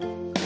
Bye.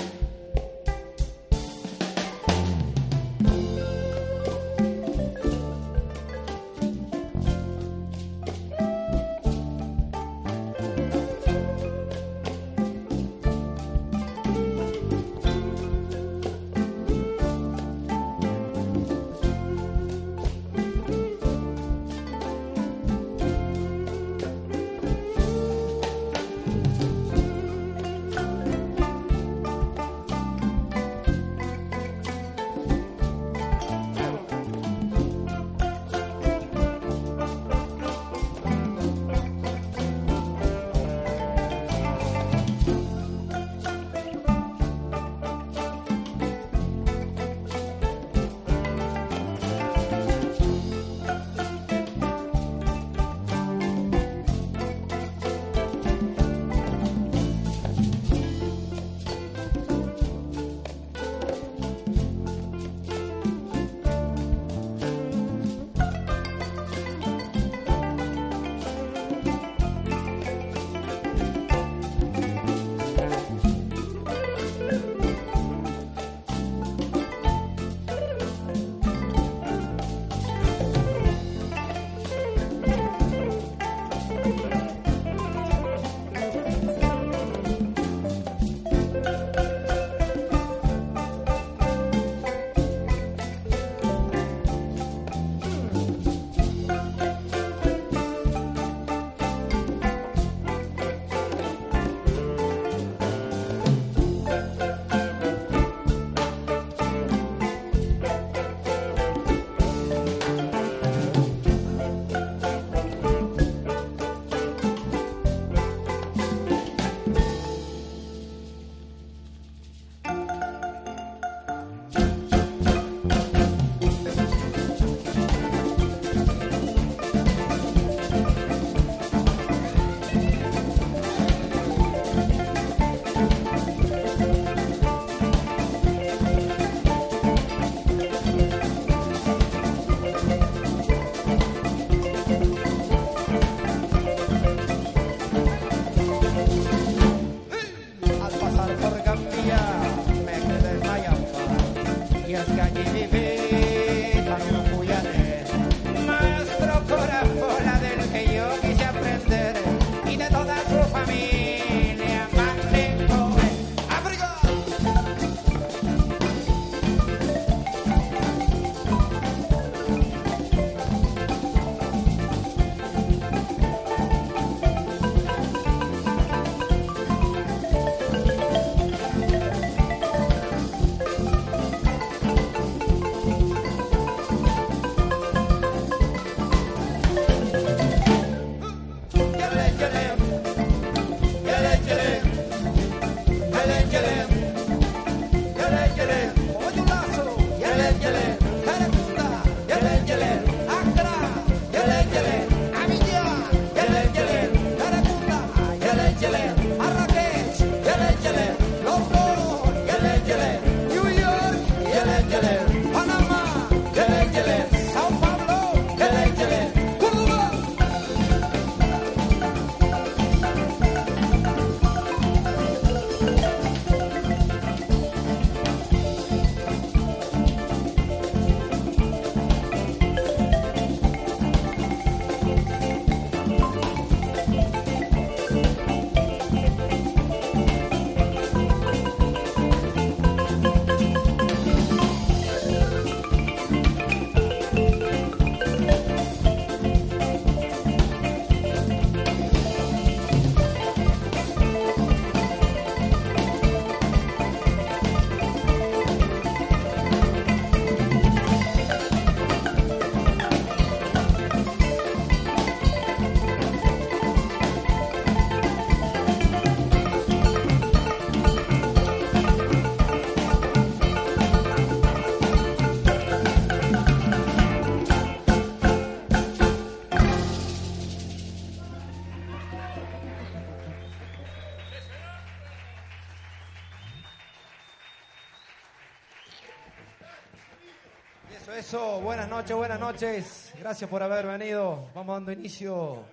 Noches, buenas noches. Gracias por haber venido. Vamos dando inicio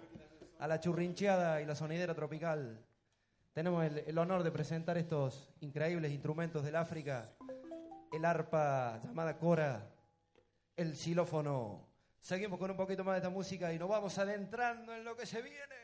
a la churrincheada y la sonidera tropical. Tenemos el, honor de presentar estos increíbles instrumentos del África. El arpa llamada cora, el xilófono. Seguimos con un poquito más de esta música y nos vamos adentrando en lo que se viene.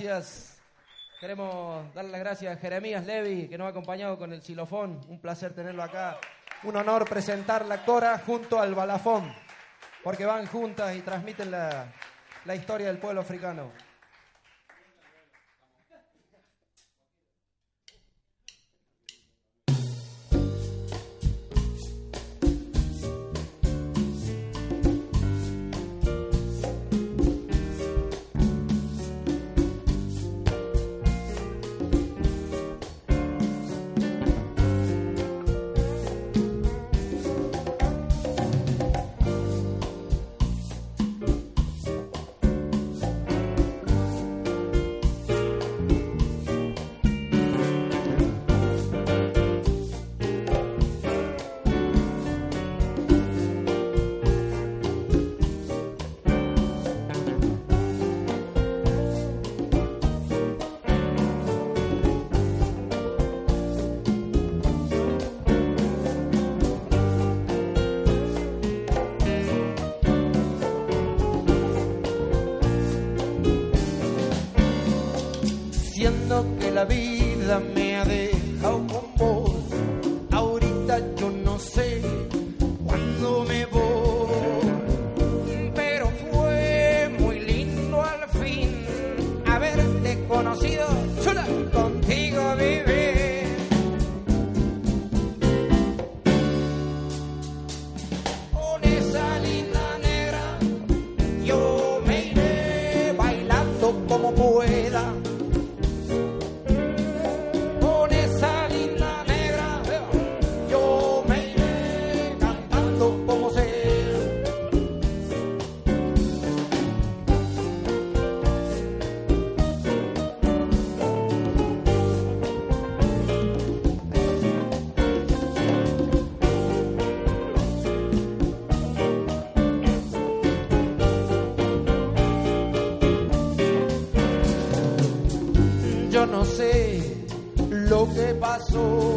gracias. Queremos darle las gracias a Jeremías Levi, que nos ha acompañado con el xilofón. Un placer tenerlo acá. Un honor presentar la Cora junto al balafón, porque van juntas y transmiten la historia del pueblo africano. la vida. Oh.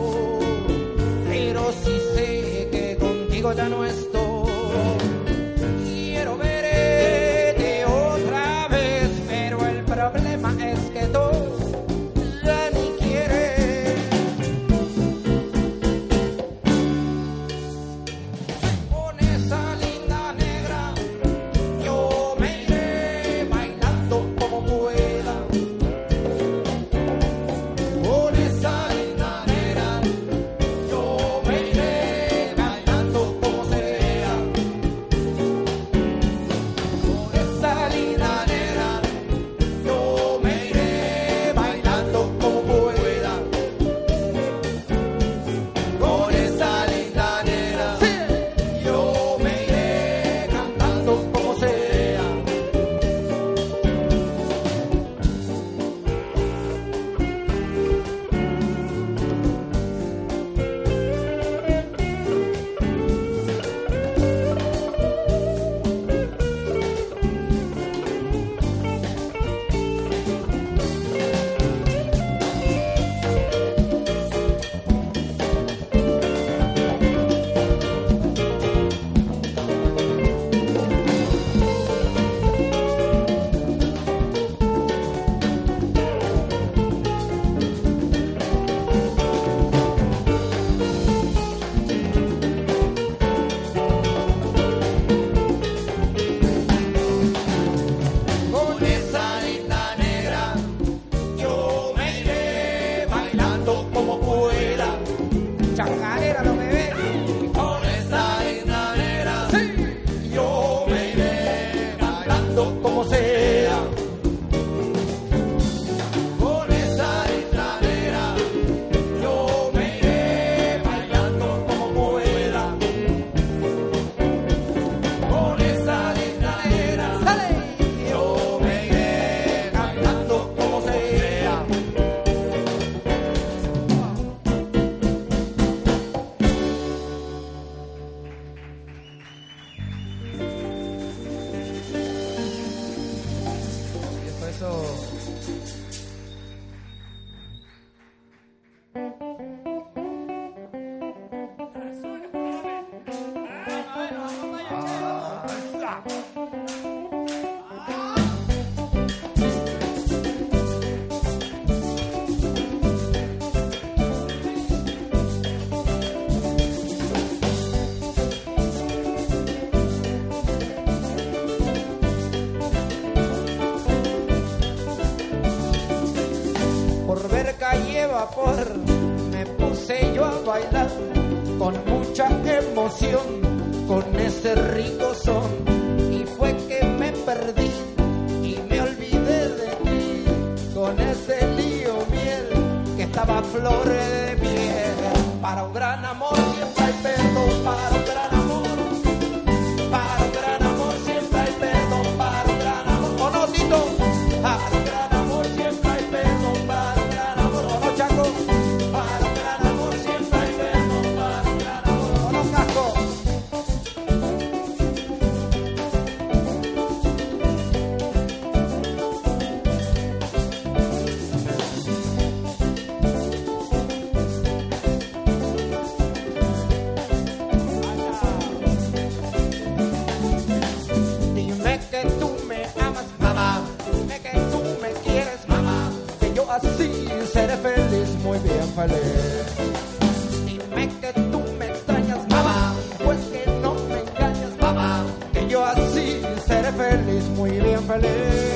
que tú me extrañas, mamá, pues que no me engañas, mamá, que yo así seré feliz, muy bien feliz.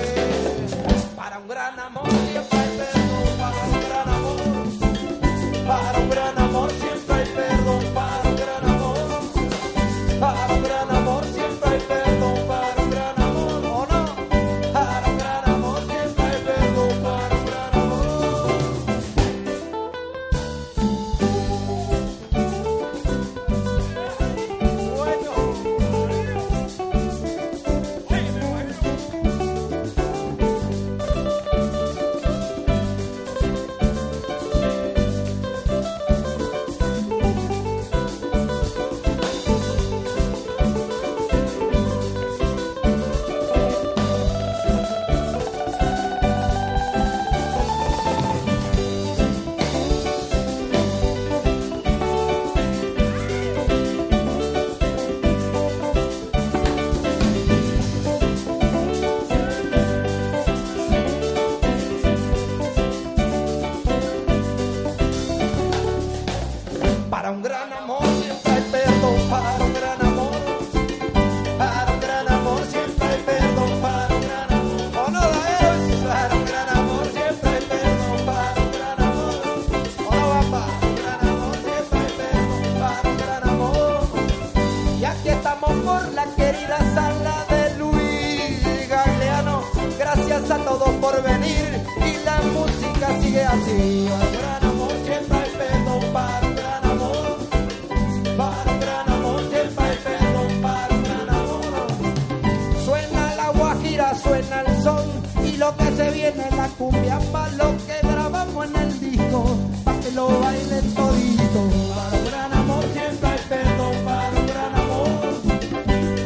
lo que se viene la cumbia, pa' lo que grabamos en el disco, pa' que lo bailen todito. Para un gran amor siempre hay perdón, para un gran amor.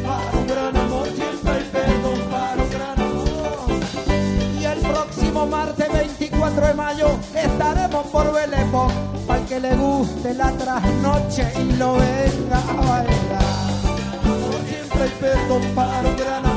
Para un gran amor siempre hay perdón, para un gran amor. Y el próximo martes 24 de mayo estaremos por Belepo, para que le guste la trasnoche y lo venga a bailar. Siempre para.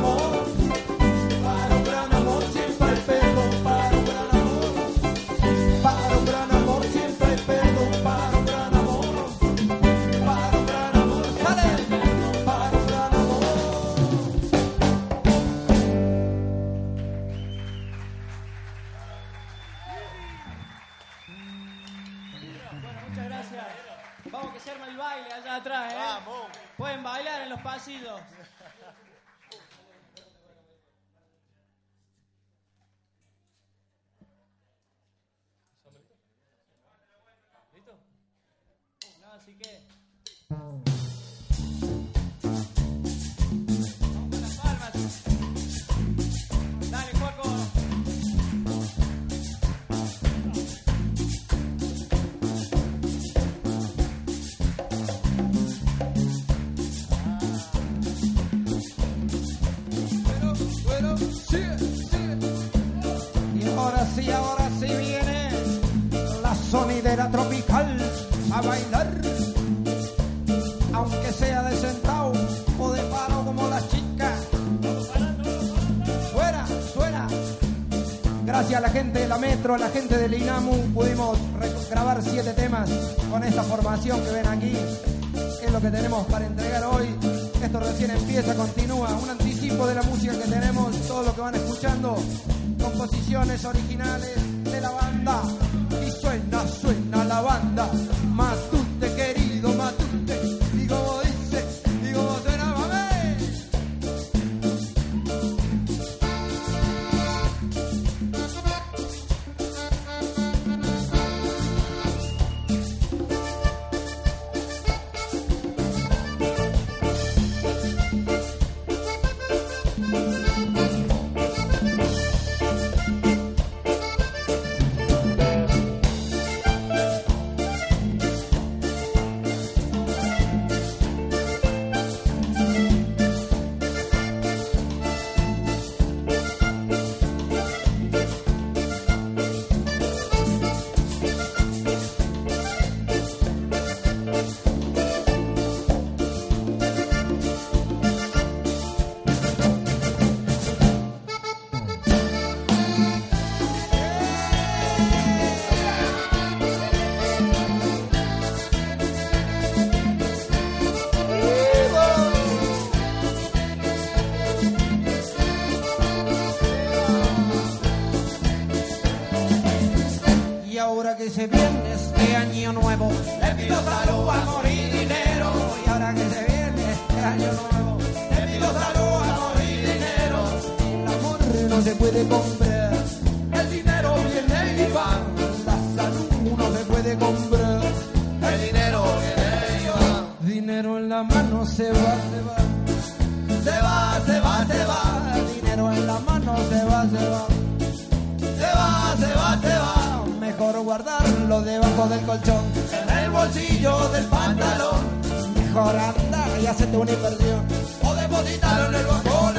gracias a la gente de la Metro, a la gente del INAMU, pudimos grabar siete temas con esta formación que ven aquí. Es lo que tenemos para entregar hoy. Esto recién empieza, continúa. Un anticipo de la música que tenemos, todo lo que van escuchando. Composiciones originales de la banda. Y suena, suena la banda. se va, se va. Se va, se va, se va. Dinero en la mano se va, se va. Se va, se va, se va. Mejor guardarlo debajo del colchón, en el bolsillo del pantalón. Mejor andar y hacerte una inversión. O depositarlo en el banco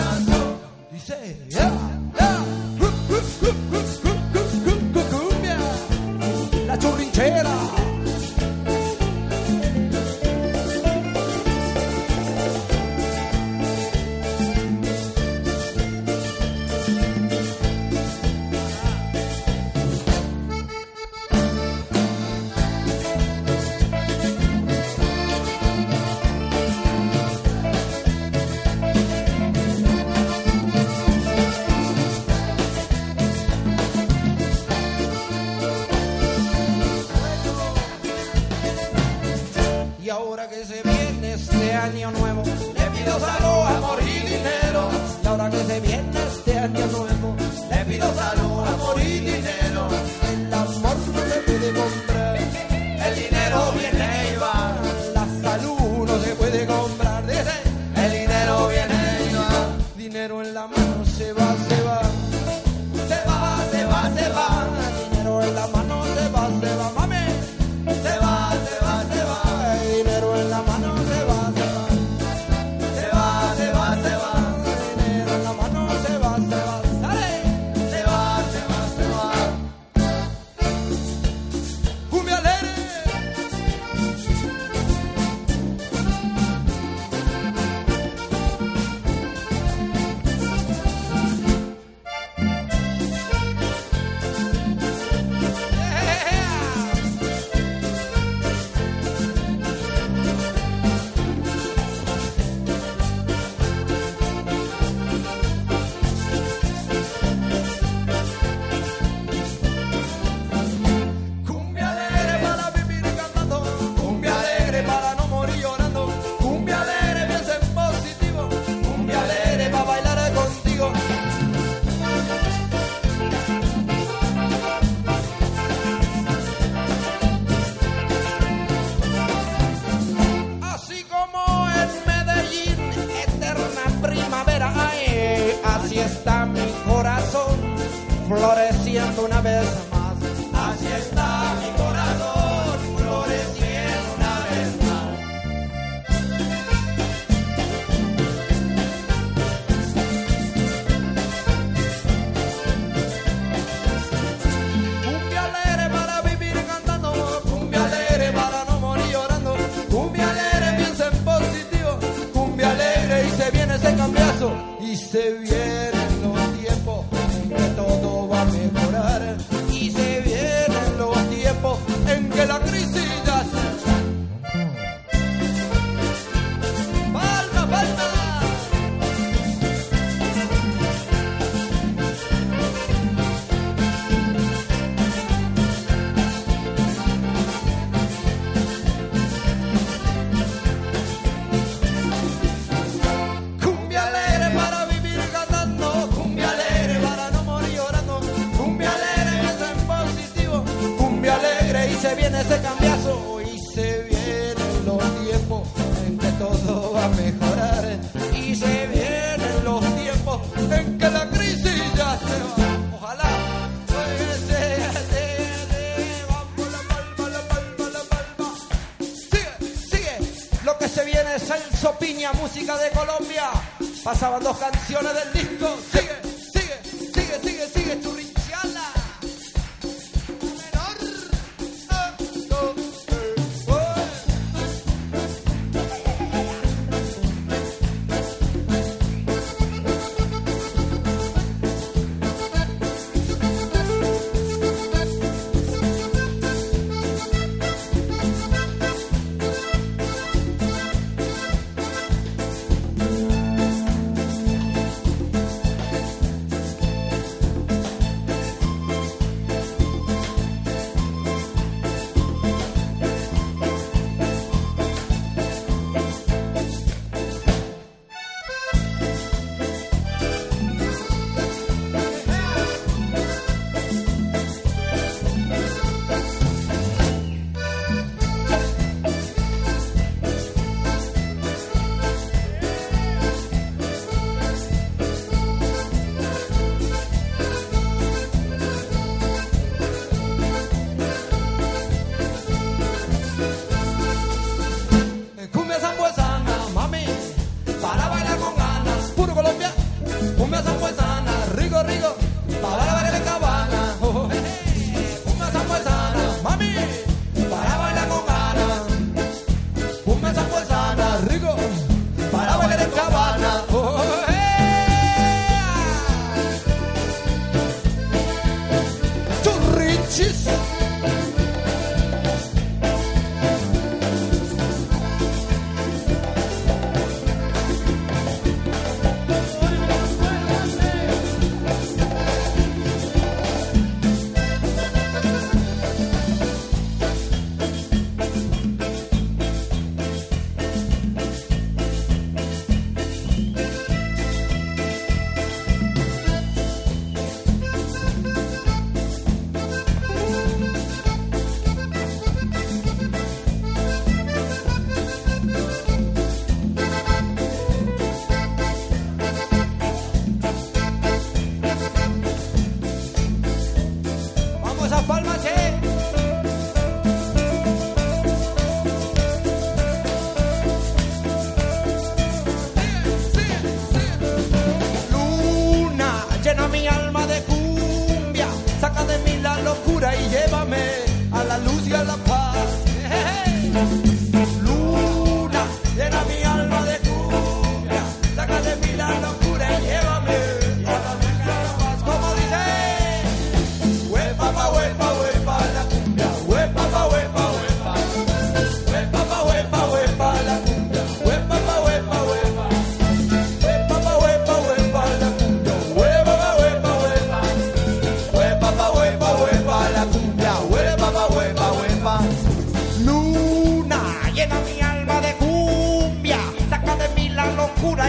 Pasaban dos canciones del disco.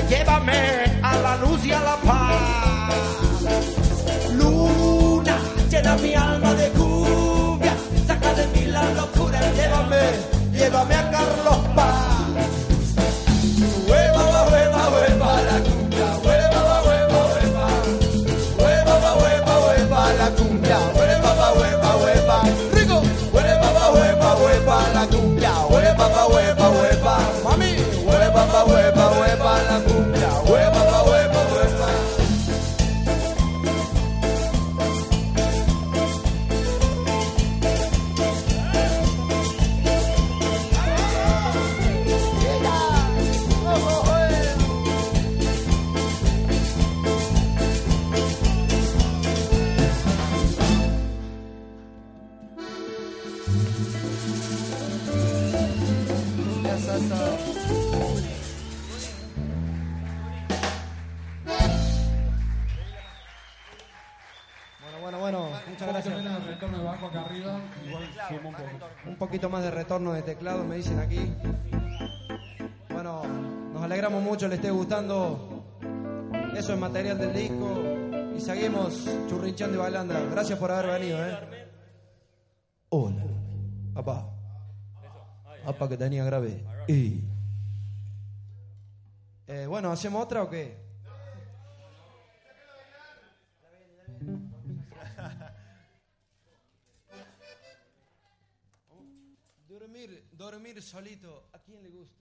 llévame a la luz y a la paz. Luna, llena mi alma de cumbia, saca de mí la locura, llévame, llévame a Carlos Paz. dicen aquí. Bueno, nos alegramos mucho, le esté gustando. Eso es material del disco. Y seguimos churrinchando y bailando. Gracias por haber venido, ¿eh? Hola. Papá. Papá que tenía grave. Y... Eh, bueno, ¿hacemos otra o qué? dormir solito. ¿A quién le gusta?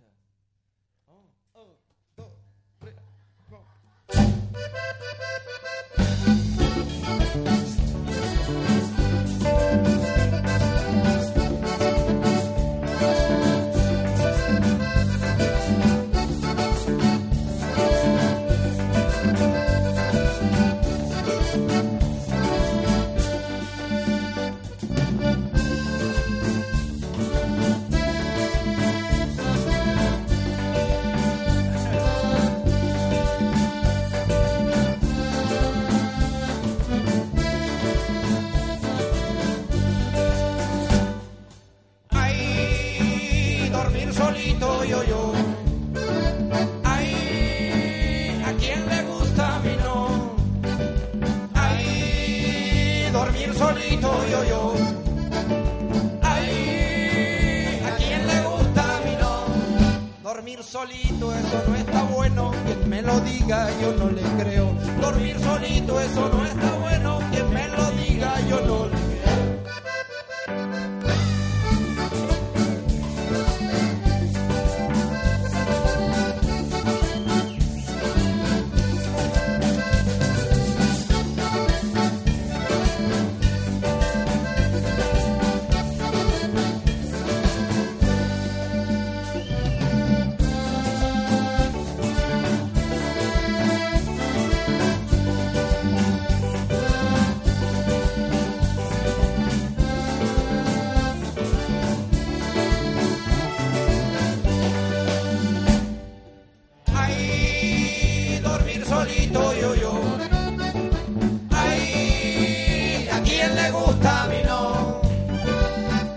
gusta, a mí no.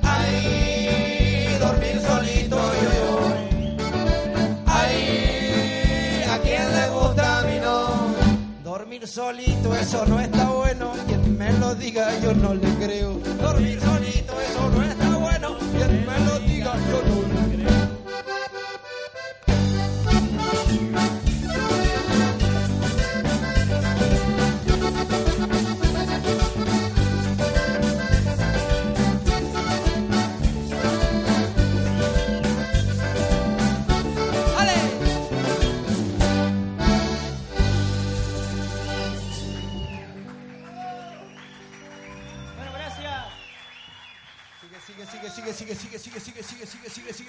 Ahí dormir solito yo. Ahí a quien le gusta, a no. Dormir solito, eso no está bueno. Quien me lo diga, yo no le creo. Dormir solito, eso no está bueno. Quien me lo diga, yo no sigue, sigue, sigue, sigue, sigue, sigue, sigue.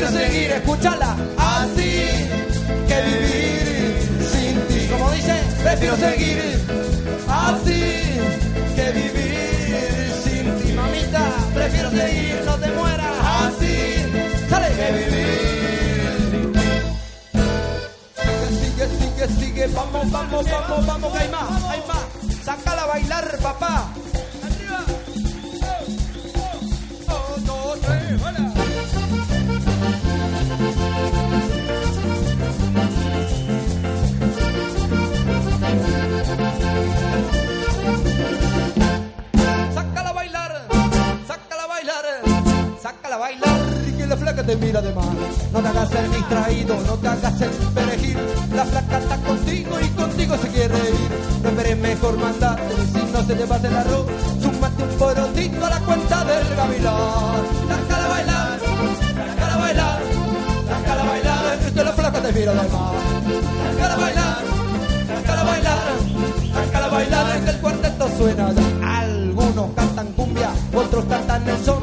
Prefiero seguir, escúchala, así que vivir sin ti. Como dice, prefiero seguir así que vivir sin ti, mamita. Prefiero seguir, no te mueras así. Sale que vivir. Sigue, sigue, sigue. Vamos, vamos, vamos, vamos, que hay más, hay más. Sácala a bailar, papá. Mira de mal. No te hagas el distraído, no te hagas el perejil. La flaca está contigo y contigo se quiere ir. No esperes mejor mandarte si no se te va el arroz. Súmate un porotito a la cuenta del gavilán. Sácala a bailar, sácala a bailar, sácala a bailar que la flaca te mira de mal. Sácala a bailar, sácala a bailar, sácala a bailar es que el cuarteto suena. Algunos cantan cumbia, otros cantan el son,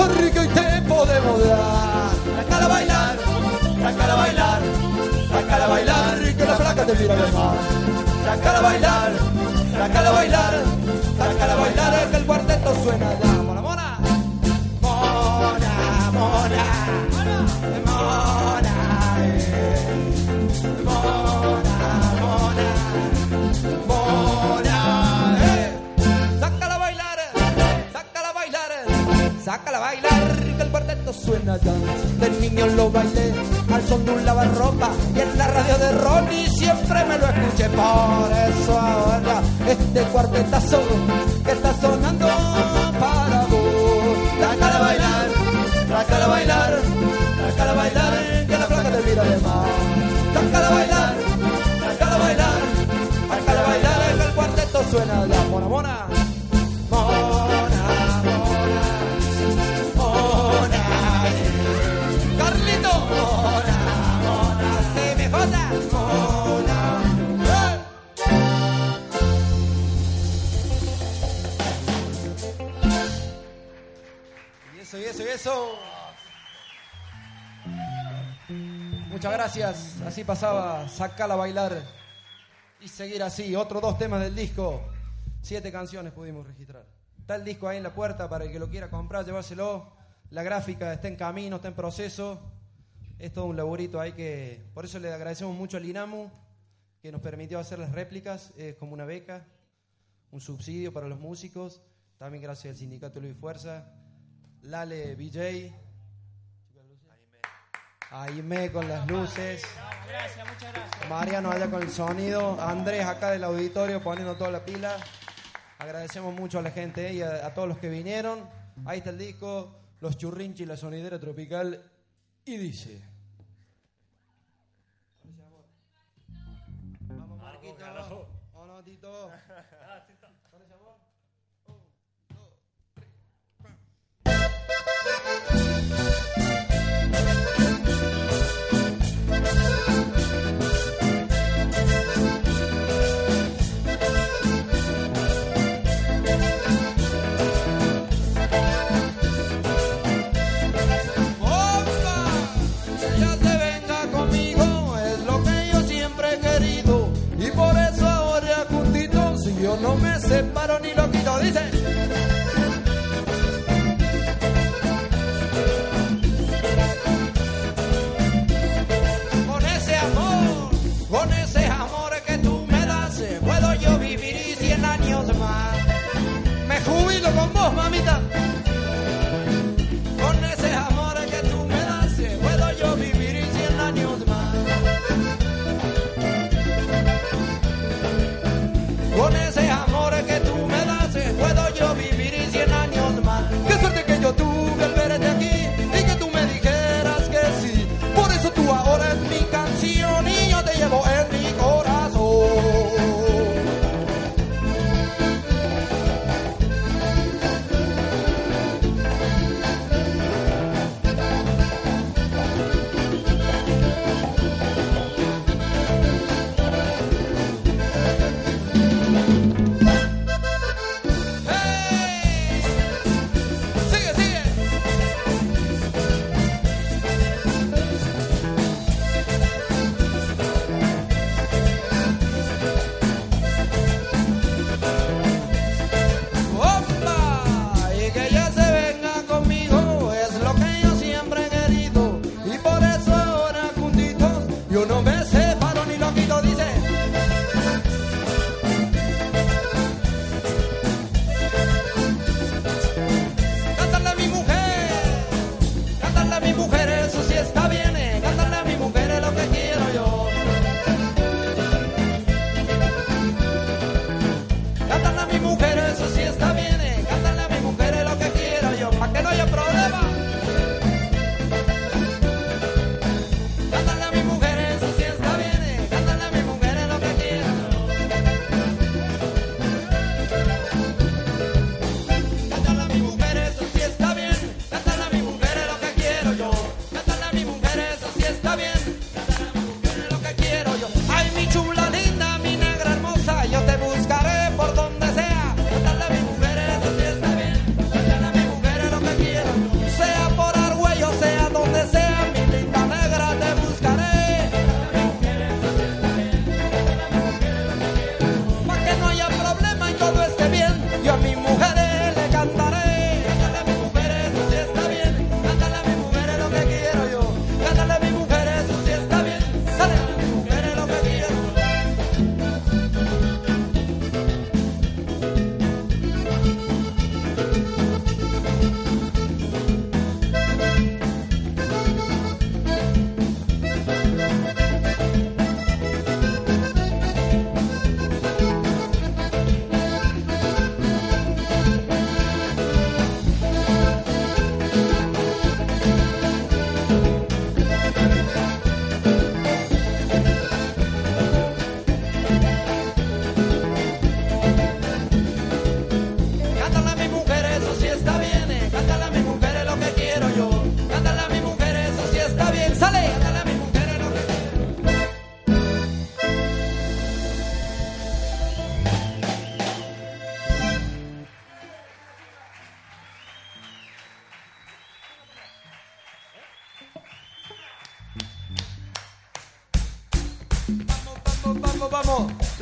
Esto es lo mejor que hoy te podemos dar. Sácala a bailar, sácala a bailar, sácala a bailar y que la flaca te mira de mar. Sácala a bailar, sácala a bailar, sácala a bailar que el cuarteto suena ya. Mona, mona, mona, mona, mona, sácala a bailar, que el cuarteto suena ya. De niño lo bailé al son de un lavarropa y en la radio de Ronnie siempre me lo escuché. Por eso ahora este cuartetazo que está sonando para vos. Sácala a bailar, sácala a bailar, sácala a bailar, que la flaca te mira de mar. Sácala a bailar, sácala a bailar, sácala a bailar, que el cuarteto suena ya. Mona. Mona, eso, y eso, y eso. Muchas gracias. Así pasaba, sacala a bailar y seguir así. Otros dos temas del disco. Siete canciones pudimos registrar. Está el disco ahí en la puerta para el que lo quiera comprar, llevárselo. La gráfica está en camino, está en proceso. Es todo un laburito ahí que. Por eso le agradecemos mucho al INAMU que nos permitió hacer las réplicas. Es como una beca, un subsidio para los músicos. También gracias al Sindicato Luis Fuerza. Lale BJ. Aime con las luces. Gracias, muchas gracias. Mariano allá con el sonido, Andrés acá del auditorio poniendo toda la pila. Agradecemos mucho a la gente eh, y a, a todos los que vinieron. Ahí está el disco, Los Churrinchi, la sonidera tropical. Y dice. Vamos, Marquito. ¿O no, Tito?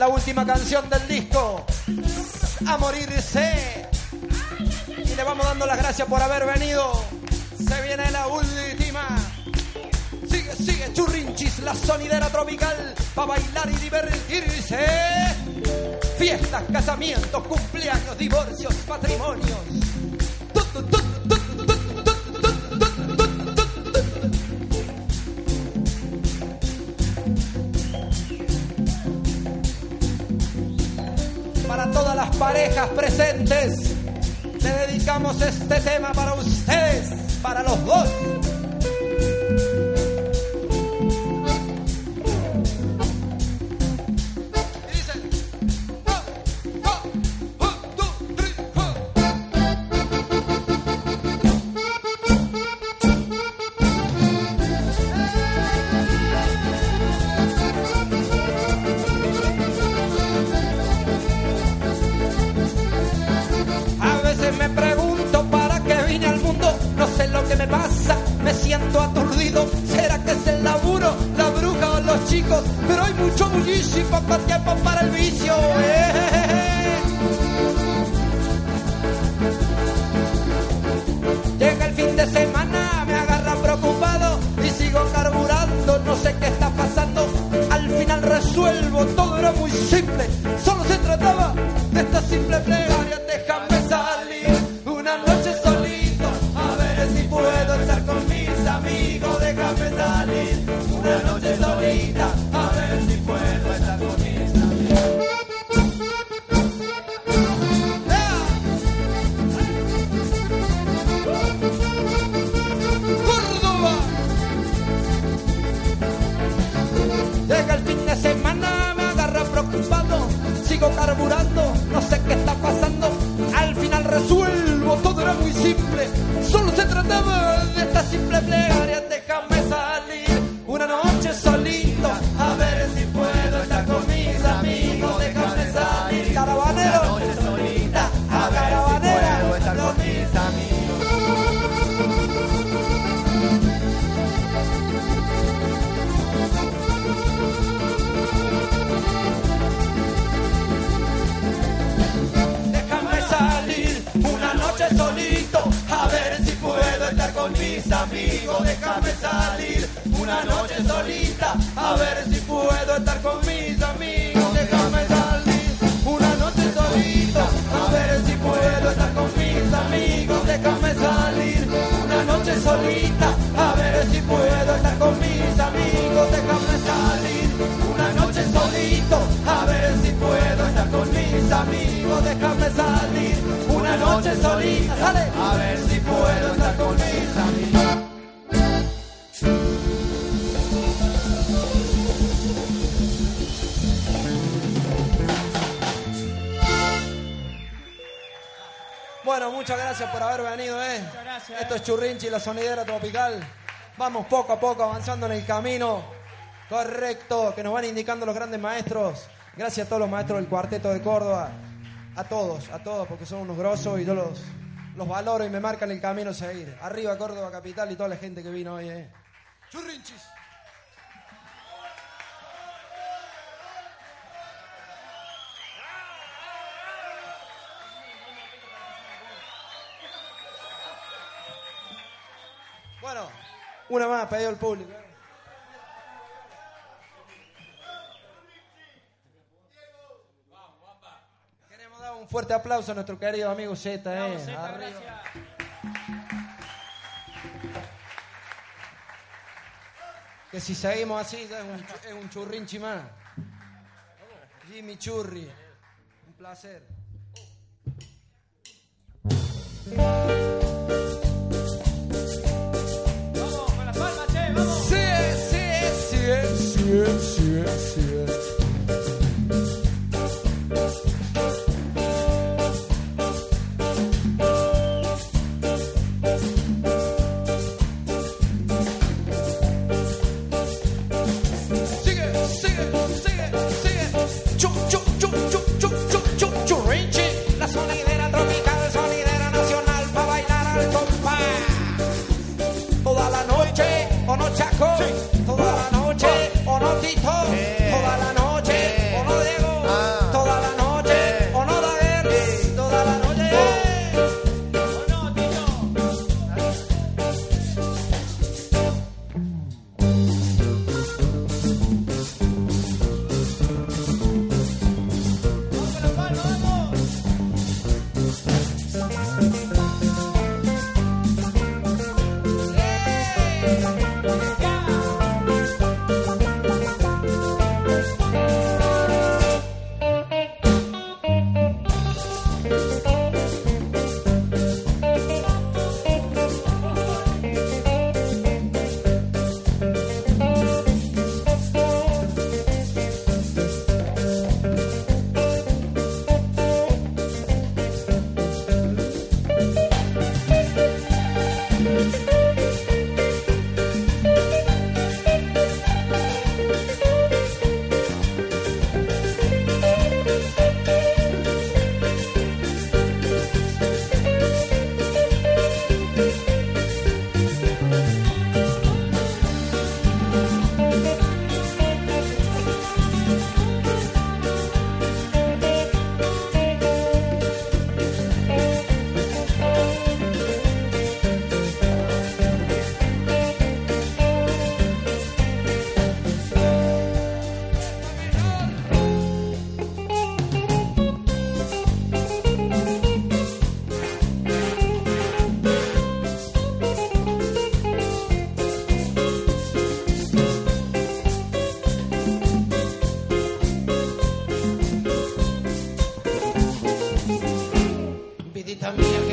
Última canción del disco. A morirse. Y le vamos dando las gracias por haber venido. Se viene la última. Sigue, sigue, churrinchis, la sonidera tropical. Para bailar y divertirse. Fiestas, casamientos, cumpleaños, divorcios, matrimonios. Parejas presentes, le dedicamos este tema para ustedes, para los dos. Bueno, muchas gracias por haber venido, ¿eh? Muchas gracias, Esto eh. es Churrinchi, la sonidera tropical. Vamos poco a poco avanzando en el camino correcto que nos van indicando los grandes maestros. Gracias a todos los maestros del cuarteto de Córdoba. A todos, a todos, porque son unos grosos y yo los, los valoro y me marcan el camino a seguir. Arriba Córdoba Capital y toda la gente que vino hoy, ¿eh? Churrinchis. Una más, pedido el público. Queremos dar un fuerte aplauso a nuestro querido amigo Z, ¿eh? Que si seguimos así ya es un, es un churrinchi más. Jimmy Churri. Un placer. yes, yes, yes.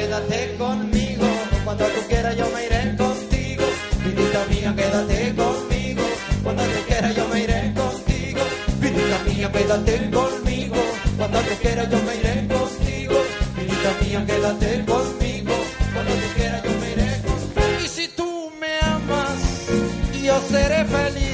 Quédate conmigo. Cuando tú quieras yo me iré contigo. Vidita mía, quédate conmigo. Cuando tú quieras yo me iré contigo. Vidita mía, quédate conmigo. Cuando tú quieras yo me iré contigo. Vidita mía, quédate conmigo. Cuando tú quieras yo me iré contigo. Y si tú me amas, yo seré feliz.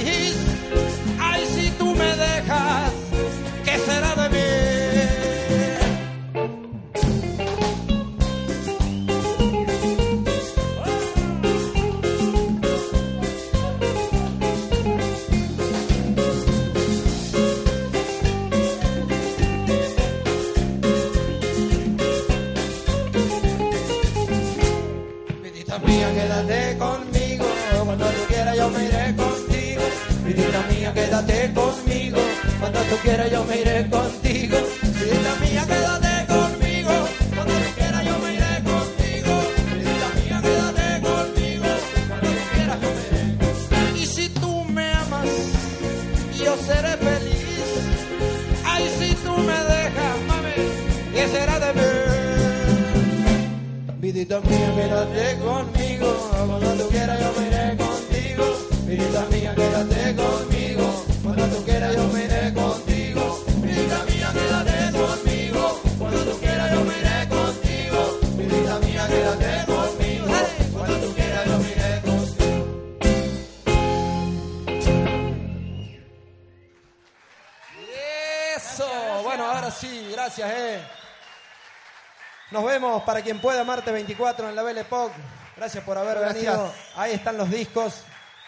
Para quien pueda, Marte 24 en la Belle Époque. Gracias por haber Gracias. venido. Ahí están los discos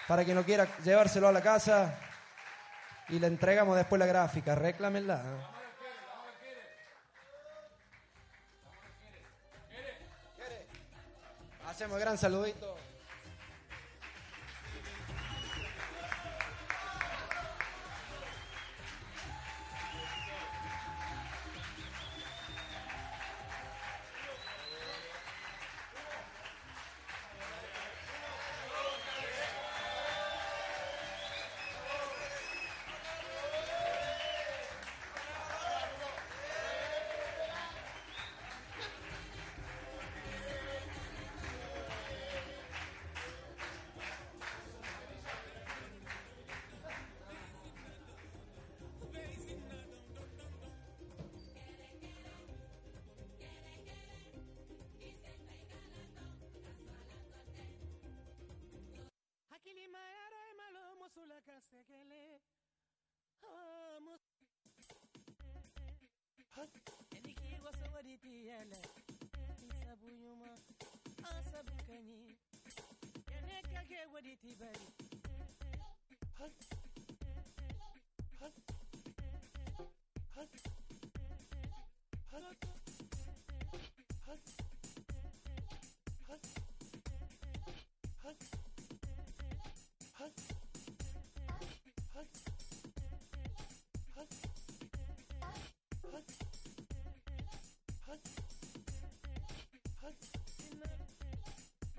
para quien no quiera llevárselo a la casa. Y le entregamos después la gráfica. Reclámenla. Hacemos gran saludito. yɛlɛ sabu ɲuman an sabu ka ɲi ne ka kɛ wadi ti bari Hunt. Hunt. Hunt. Hunt. Hunt. Hunt.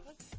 Okay.